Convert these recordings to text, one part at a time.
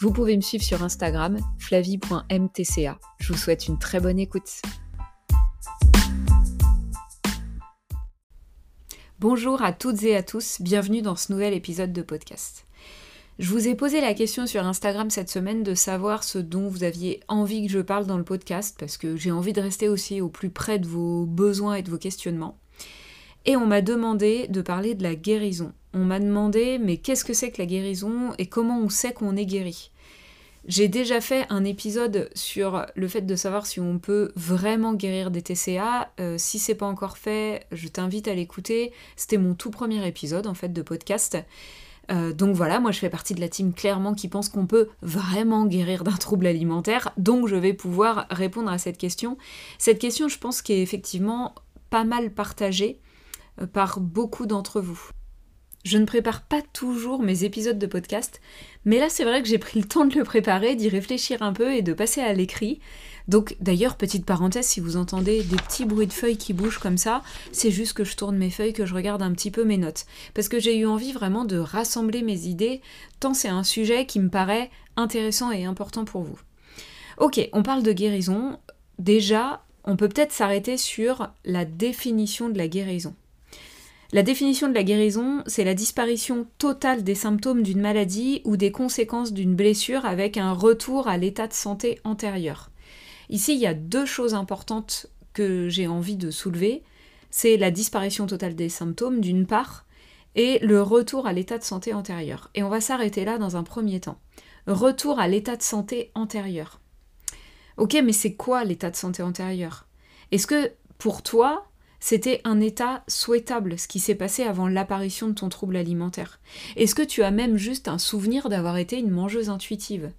Vous pouvez me suivre sur Instagram, flavie.mtca. Je vous souhaite une très bonne écoute. Bonjour à toutes et à tous, bienvenue dans ce nouvel épisode de podcast. Je vous ai posé la question sur Instagram cette semaine de savoir ce dont vous aviez envie que je parle dans le podcast, parce que j'ai envie de rester aussi au plus près de vos besoins et de vos questionnements. Et on m'a demandé de parler de la guérison. On m'a demandé mais qu'est-ce que c'est que la guérison et comment on sait qu'on est guéri? J'ai déjà fait un épisode sur le fait de savoir si on peut vraiment guérir des TCA. Euh, si c'est pas encore fait, je t'invite à l'écouter. C'était mon tout premier épisode en fait de podcast. Euh, donc voilà, moi je fais partie de la team clairement qui pense qu'on peut vraiment guérir d'un trouble alimentaire, donc je vais pouvoir répondre à cette question. Cette question, je pense, qui est effectivement pas mal partagée euh, par beaucoup d'entre vous. Je ne prépare pas toujours mes épisodes de podcast, mais là c'est vrai que j'ai pris le temps de le préparer, d'y réfléchir un peu et de passer à l'écrit. Donc d'ailleurs, petite parenthèse, si vous entendez des petits bruits de feuilles qui bougent comme ça, c'est juste que je tourne mes feuilles, que je regarde un petit peu mes notes. Parce que j'ai eu envie vraiment de rassembler mes idées, tant c'est un sujet qui me paraît intéressant et important pour vous. Ok, on parle de guérison. Déjà, on peut peut-être s'arrêter sur la définition de la guérison. La définition de la guérison, c'est la disparition totale des symptômes d'une maladie ou des conséquences d'une blessure avec un retour à l'état de santé antérieur. Ici, il y a deux choses importantes que j'ai envie de soulever. C'est la disparition totale des symptômes d'une part et le retour à l'état de santé antérieur. Et on va s'arrêter là dans un premier temps. Retour à l'état de santé antérieur. Ok, mais c'est quoi l'état de santé antérieur? Est-ce que pour toi, c'était un état souhaitable, ce qui s'est passé avant l'apparition de ton trouble alimentaire Est-ce que tu as même juste un souvenir d'avoir été une mangeuse intuitive?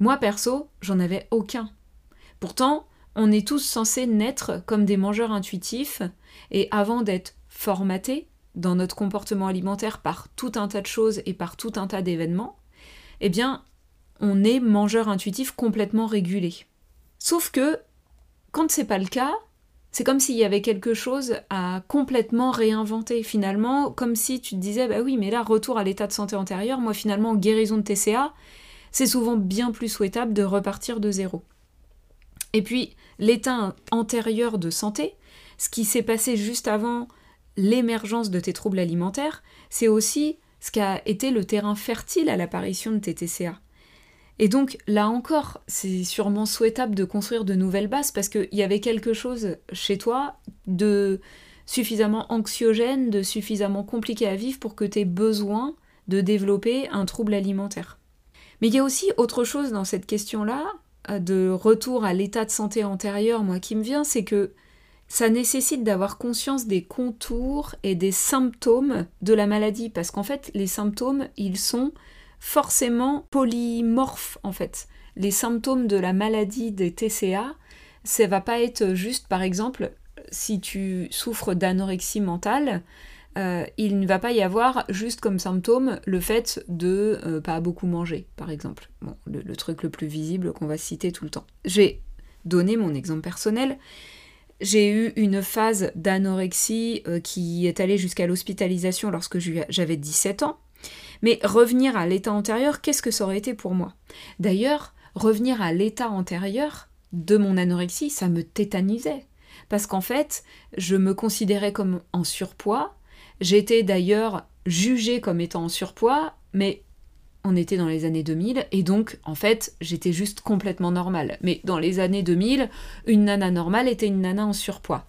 Moi perso, j'en avais aucun. Pourtant, on est tous censés naître comme des mangeurs intuitifs, et avant d'être formatés dans notre comportement alimentaire par tout un tas de choses et par tout un tas d'événements, eh bien, on est mangeur intuitif complètement régulé. Sauf que, quand c'est pas le cas, c'est comme s'il y avait quelque chose à complètement réinventer finalement, comme si tu te disais, bah oui, mais là, retour à l'état de santé antérieur, moi finalement, guérison de TCA, c'est souvent bien plus souhaitable de repartir de zéro. Et puis, l'état antérieur de santé, ce qui s'est passé juste avant l'émergence de tes troubles alimentaires, c'est aussi ce qui a été le terrain fertile à l'apparition de tes TCA. Et donc là encore, c'est sûrement souhaitable de construire de nouvelles bases parce qu'il y avait quelque chose chez toi de suffisamment anxiogène, de suffisamment compliqué à vivre pour que tu aies besoin de développer un trouble alimentaire. Mais il y a aussi autre chose dans cette question-là, euh, de retour à l'état de santé antérieur, moi qui me vient, c'est que ça nécessite d'avoir conscience des contours et des symptômes de la maladie, parce qu'en fait, les symptômes, ils sont forcément polymorphes en fait. Les symptômes de la maladie des TCA, ça va pas être juste par exemple si tu souffres d'anorexie mentale, euh, il ne va pas y avoir juste comme symptôme le fait de euh, pas beaucoup manger, par exemple. Bon, le, truc le plus visible qu'on va citer tout le temps. J'ai donné mon exemple personnel. J'ai eu une phase d'anorexie euh, qui est allée jusqu'à l'hospitalisation lorsque j'avais 17 ans. Mais revenir à l'état antérieur, qu'est-ce que ça aurait été pour moi? D'ailleurs, revenir à l'état antérieur de mon anorexie, ça me tétanisait. Parce qu'en fait, je me considérais comme en surpoids. J'étais d'ailleurs jugée comme étant en surpoids, mais on était dans les années 2000, et donc, en fait, j'étais juste complètement normale. Mais dans les années 2000, une nana normale était une nana en surpoids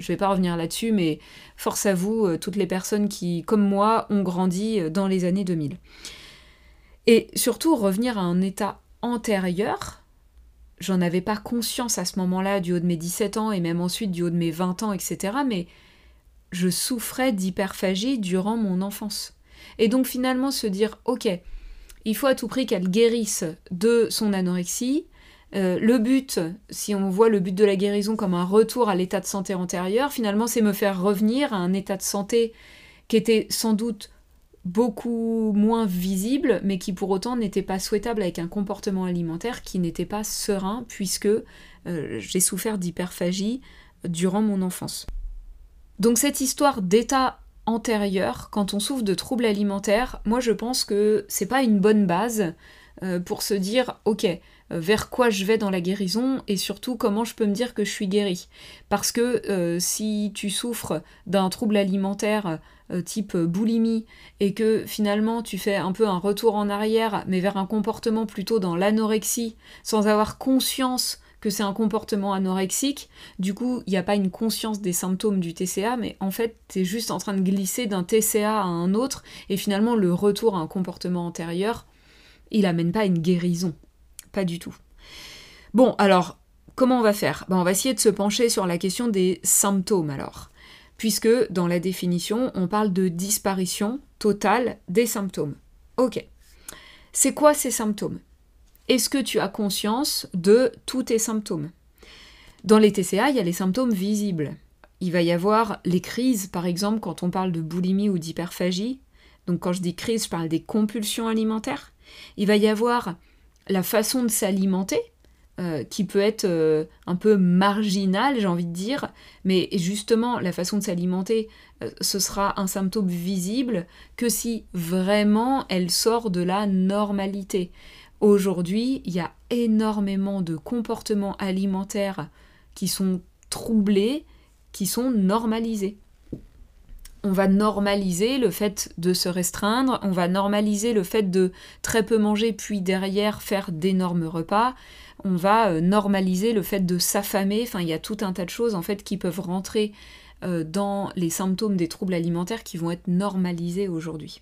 je vais pas revenir là-dessus, mais force à vous, euh, toutes les personnes qui, comme moi, ont grandi euh, dans les années 2000. Et surtout, revenir à un état antérieur, j'en avais pas conscience à ce moment-là, du haut de mes 17 ans et même ensuite du haut de mes 20 ans, etc. Mais je souffrais d'hyperphagie durant mon enfance. Et donc finalement se dire, ok, il faut à tout prix qu'elle guérisse de son anorexie. Euh, le but, si on voit le but de la guérison comme un retour à l'état de santé antérieur, finalement c'est me faire revenir à un état de santé qui était sans doute beaucoup moins visible, mais qui pour autant n'était pas souhaitable avec un comportement alimentaire qui n'était pas serein, puisque euh, j'ai souffert d'hyperphagie durant mon enfance. Donc cette histoire d'état antérieur, quand on souffre de troubles alimentaires, moi je pense que c'est pas une bonne base euh, pour se dire ok, vers quoi je vais dans la guérison et surtout comment je peux me dire que je suis guérie. Parce que euh, si tu souffres d'un trouble alimentaire type boulimie et que finalement tu fais un peu un retour en arrière mais vers un comportement plutôt dans l'anorexie sans avoir conscience que c'est un comportement anorexique, du coup, il n'y a pas une conscience des symptômes du TCA, mais en fait, tu es juste en train de glisser d'un TCA à un autre, et finalement, le retour à un comportement antérieur, il amène pas une guérison. Pas du tout. Bon, alors, comment on va faire? Ben, On va essayer de se pencher sur la question des symptômes, alors. Puisque, dans la définition, on parle de disparition totale des symptômes. Ok. C'est quoi ces symptômes? Est-ce que tu as conscience de tous tes symptômes? Dans les TCA, il y a les symptômes visibles. Il va y avoir les crises, par exemple, quand on parle de boulimie ou d'hyperphagie. Donc quand je dis crise, je parle des compulsions alimentaires. Il va y avoir la façon de s'alimenter, euh, qui peut être euh, un peu marginale, j'ai envie de dire, mais justement, la façon de s'alimenter, euh, ce sera un symptôme visible que si vraiment elle sort de la normalité. Aujourd'hui, il y a énormément de comportements alimentaires qui sont troublés, qui sont normalisés. On va normaliser le fait de se restreindre, on va normaliser le fait de très peu manger puis derrière faire d'énormes repas, on va euh, normaliser le fait de s'affamer, enfin il y a tout un tas de choses en fait qui peuvent rentrer euh, dans les symptômes des troubles alimentaires qui vont être normalisés aujourd'hui.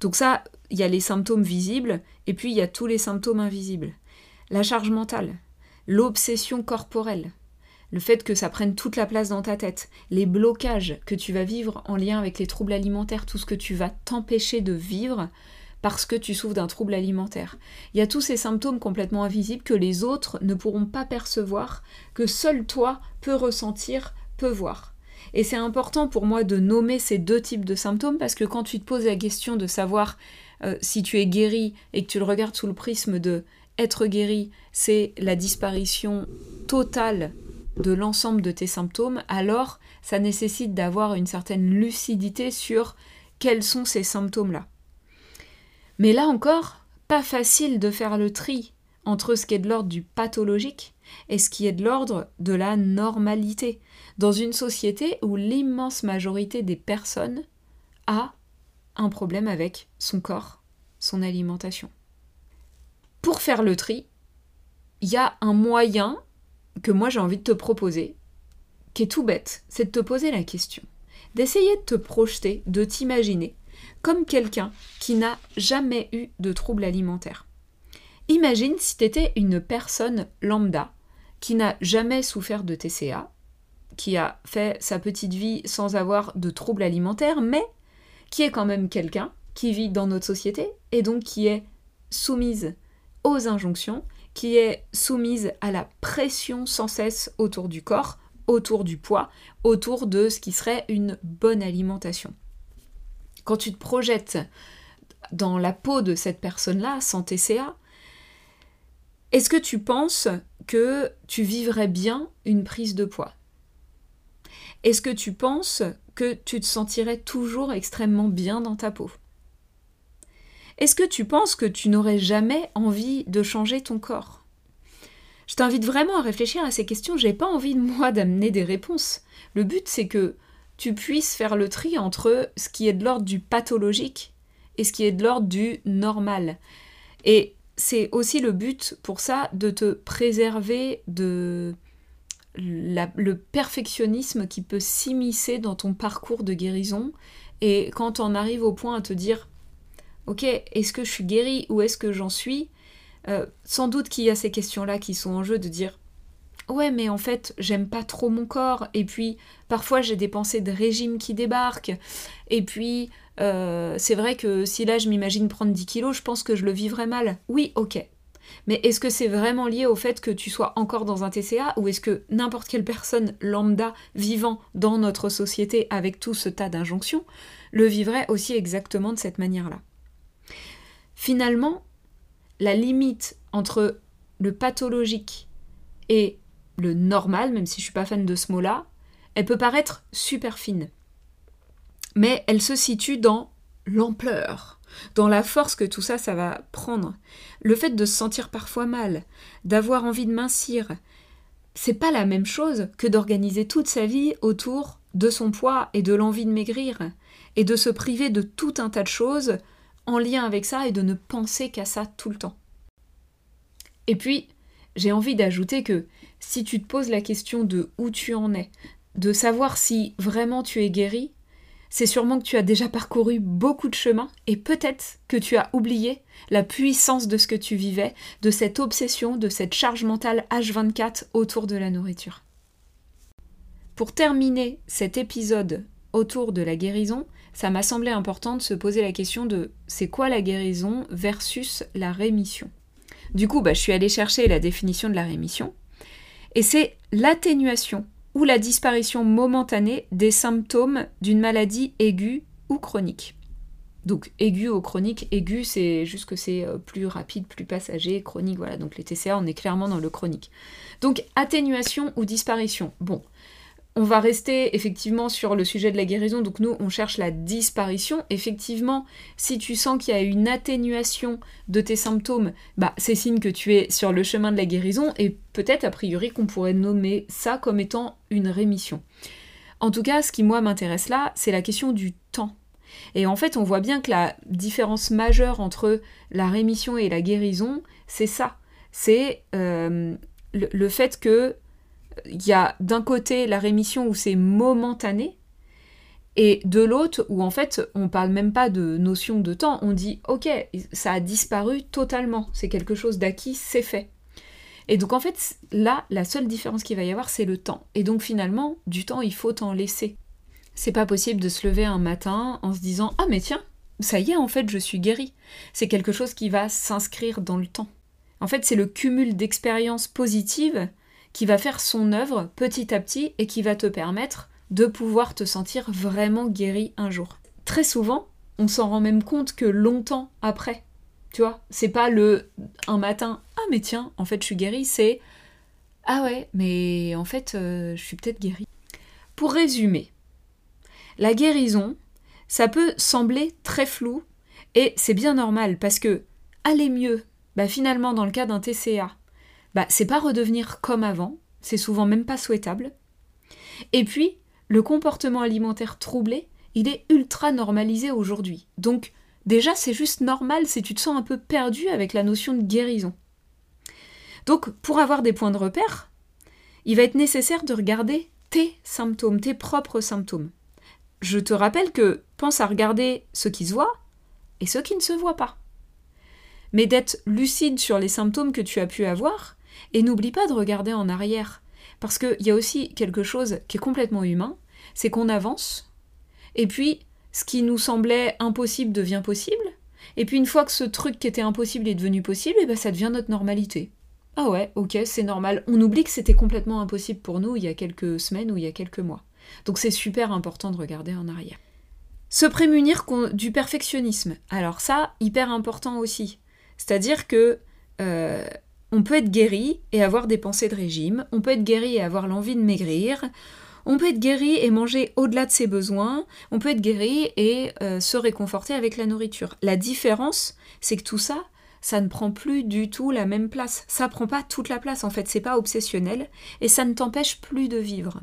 Donc ça, il y a les symptômes visibles et puis il y a tous les symptômes invisibles. La charge mentale, l'obsession corporelle, le fait que ça prenne toute la place dans ta tête, les blocages que tu vas vivre en lien avec les troubles alimentaires, tout ce que tu vas t'empêcher de vivre parce que tu souffres d'un trouble alimentaire. Il y a tous ces symptômes complètement invisibles que les autres ne pourront pas percevoir, que seul toi peux ressentir, peux voir. Et c'est important pour moi de nommer ces deux types de symptômes parce que quand tu te poses la question de savoir euh, si tu es guéri et que tu le regardes sous le prisme de être guéri, c'est la disparition totale de l'ensemble de tes symptômes, alors ça nécessite d'avoir une certaine lucidité sur quels sont ces symptômes-là. Mais là encore, pas facile de faire le tri entre ce qui est de l'ordre du pathologique et ce qui est de l'ordre de la normalité, dans une société où l'immense majorité des personnes a un problème avec son corps, son alimentation. Pour faire le tri, il y a un moyen que moi j'ai envie de te proposer, qui est tout bête, c'est de te poser la question, d'essayer de te projeter, de t'imaginer comme quelqu'un qui n'a jamais eu de trouble alimentaire. Imagine si tu étais une personne lambda qui n'a jamais souffert de TCA, qui a fait sa petite vie sans avoir de troubles alimentaires, mais qui est quand même quelqu'un qui vit dans notre société et donc qui est soumise aux injonctions, qui est soumise à la pression sans cesse autour du corps, autour du poids, autour de ce qui serait une bonne alimentation. Quand tu te projettes dans la peau de cette personne-là, sans TCA, est-ce que tu penses que tu vivrais bien une prise de poids? Est-ce que tu penses que tu te sentirais toujours extrêmement bien dans ta peau? Est-ce que tu penses que tu n'aurais jamais envie de changer ton corps? Je t'invite vraiment à réfléchir à ces questions, j'ai pas envie moi d'amener des réponses. Le but c'est que tu puisses faire le tri entre ce qui est de l'ordre du pathologique et ce qui est de l'ordre du normal. Et c'est aussi le but pour ça de te préserver de le perfectionnisme qui peut s'immiscer dans ton parcours de guérison. Et quand on arrive au point à te dire, ok, est-ce que je suis guérie ou est-ce que j'en suis euh, Sans doute qu'il y a ces questions-là qui sont en jeu de dire, ouais mais en fait j'aime pas trop mon corps et puis parfois j'ai des pensées de régime qui débarquent et puis euh, c'est vrai que si là je m'imagine prendre 10 kilos je pense que je le vivrais mal. Oui ok. Mais est-ce que c'est vraiment lié au fait que tu sois encore dans un TCA ou est-ce que n'importe quelle personne lambda vivant dans notre société avec tout ce tas d'injonctions le vivrait aussi exactement de cette manière-là? Finalement, la limite entre le pathologique et le normal, même si je suis pas fan de ce mot-là, elle peut paraître super fine. Mais elle se situe dans l'ampleur, dans la force que tout ça, ça va prendre. Le fait de se sentir parfois mal, d'avoir envie de mincir, c'est pas la même chose que d'organiser toute sa vie autour de son poids et de l'envie de maigrir, et de se priver de tout un tas de choses en lien avec ça et de ne penser qu'à ça tout le temps. Et puis, j'ai envie d'ajouter que si tu te poses la question de où tu en es, de savoir si vraiment tu es guéri, c'est sûrement que tu as déjà parcouru beaucoup de chemins et peut-être que tu as oublié la puissance de ce que tu vivais, de cette obsession, de cette charge mentale H24 autour de la nourriture. Pour terminer cet épisode autour de la guérison, ça m'a semblé important de se poser la question de c'est quoi la guérison versus la rémission. Du coup, bah, je suis allée chercher la définition de la rémission. Et c'est l'atténuation ou la disparition momentanée des symptômes d'une maladie aiguë ou chronique. Donc aigu ou chronique, aigu c'est juste que c'est euh, plus rapide, plus passager, chronique, voilà. Donc les TCA, on est clairement dans le chronique. Donc atténuation ou disparition. Bon, on va rester effectivement sur le sujet de la guérison, donc nous on cherche la disparition. Effectivement, si tu sens qu'il y a une atténuation de tes symptômes, bah c'est signe que tu es sur le chemin de la guérison et peut-être a priori qu'on pourrait nommer ça comme étant une rémission. En tout cas, ce qui moi m'intéresse là, c'est la question du temps. Et en fait, on voit bien que la différence majeure entre la rémission et la guérison, c'est ça. C'est euh, le fait que il y a d'un côté la rémission où c'est momentané, et de l'autre où en fait on parle même pas de notion de temps, on dit ok, ça a disparu totalement, c'est quelque chose d'acquis, c'est fait. Et donc en fait là, la seule différence qu'il va y avoir, c'est le temps. Et donc finalement, du temps, il faut en laisser. C'est pas possible de se lever un matin en se disant ah mais tiens, ça y est, en fait, je suis guéri. C'est quelque chose qui va s'inscrire dans le temps. En fait, c'est le cumul d'expériences positives qui va faire son œuvre petit à petit et qui va te permettre de pouvoir te sentir vraiment guéri un jour. Très souvent, on s'en rend même compte que longtemps après. Tu vois, c'est pas le un matin, ah mais tiens, en fait je suis guéri, c'est ah ouais, mais en fait euh, je suis peut-être guéri. Pour résumer, la guérison, ça peut sembler très flou et c'est bien normal parce que aller mieux, bah finalement dans le cas d'un TCA, bah, c'est pas redevenir comme avant, c'est souvent même pas souhaitable. Et puis, le comportement alimentaire troublé, il est ultra normalisé aujourd'hui. Donc, déjà, c'est juste normal si tu te sens un peu perdu avec la notion de guérison. Donc, pour avoir des points de repère, il va être nécessaire de regarder tes symptômes, tes propres symptômes. Je te rappelle que pense à regarder ce qui se voit et ce qui ne se voit pas. Mais d'être lucide sur les symptômes que tu as pu avoir et n'oublie pas de regarder en arrière. Parce qu'il y a aussi quelque chose qui est complètement humain, c'est qu'on avance, et puis ce qui nous semblait impossible devient possible, et puis une fois que ce truc qui était impossible est devenu possible, et ben ça devient notre normalité. Ah ouais, ok, c'est normal. On oublie que c'était complètement impossible pour nous il y a quelques semaines ou il y a quelques mois. Donc c'est super important de regarder en arrière. Se prémunir du perfectionnisme. Alors ça, hyper important aussi. C'est-à-dire que euh, on peut être guéri et avoir des pensées de régime, on peut être guéri et avoir l'envie de maigrir, on peut être guéri et manger au-delà de ses besoins, on peut être guéri et euh, se réconforter avec la nourriture. La différence, c'est que tout ça, ça ne prend plus du tout la même place. Ça prend pas toute la place en fait, c'est pas obsessionnel et ça ne t'empêche plus de vivre.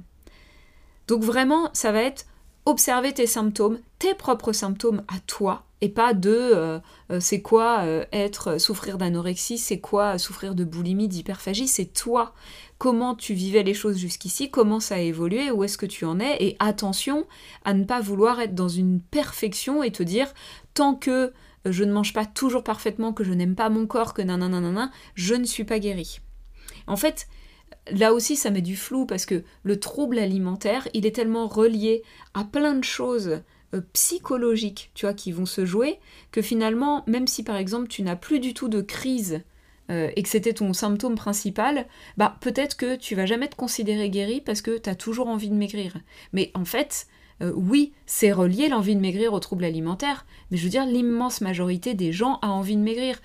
Donc vraiment, ça va être observer tes symptômes, tes propres symptômes à toi, et pas de euh, euh, c'est quoi euh, être souffrir d'anorexie, c'est quoi souffrir de boulimie, d'hyperphagie, c'est toi. Comment tu vivais les choses jusqu'ici, comment ça a évolué, où est-ce que tu en es, et attention à ne pas vouloir être dans une perfection et te dire tant que je ne mange pas toujours parfaitement, que je n'aime pas mon corps, que nanana, je ne suis pas guéri. En fait, là aussi ça met du flou parce que le trouble alimentaire, il est tellement relié à plein de choses euh, psychologiques, tu vois, qui vont se jouer, que finalement, même si par exemple tu n'as plus du tout de crise euh, et que c'était ton symptôme principal, bah peut-être que tu vas jamais te considérer guéri parce que tu as toujours envie de maigrir. Mais en fait, euh, oui, c'est relié l'envie de maigrir au trouble alimentaire, mais je veux dire, l'immense majorité des gens a envie de maigrir.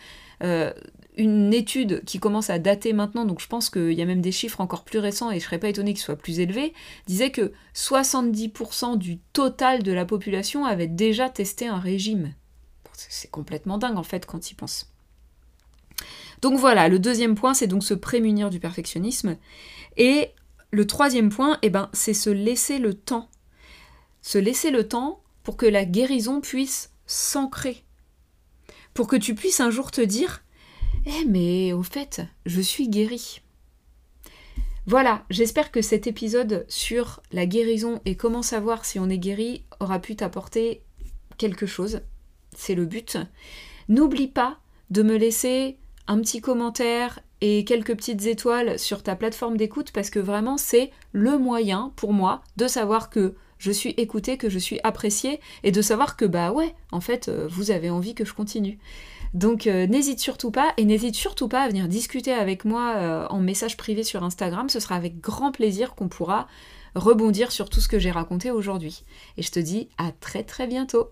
Une étude qui commence à dater maintenant, donc je pense qu'il y a même des chiffres encore plus récents et je serais pas étonnée qu'ils soient plus élevés, disait que 70% du total de la population avait déjà testé un régime. C'est complètement dingue en fait quand y pense. Donc voilà, le deuxième point, c'est donc se prémunir du perfectionnisme. Et le troisième point, eh ben, c'est se laisser le temps. Se laisser le temps pour que la guérison puisse s'ancrer pour que tu puisses un jour te dire Eh, mais au fait, je suis guéri. Voilà, j'espère que cet épisode sur la guérison et comment savoir si on est guéri aura pu t'apporter quelque chose. C'est le but. N'oublie pas de me laisser un petit commentaire et quelques petites étoiles sur ta plateforme d'écoute parce que vraiment c'est le moyen pour moi de savoir que je suis écoutée, que je suis appréciée, et de savoir que bah ouais, en fait, euh, vous avez envie que je continue. Donc euh, n'hésite surtout pas, et n'hésite surtout pas à venir discuter avec moi euh, en message privé sur Instagram, ce sera avec grand plaisir qu'on pourra rebondir sur tout ce que j'ai raconté aujourd'hui. Et je te dis à très très bientôt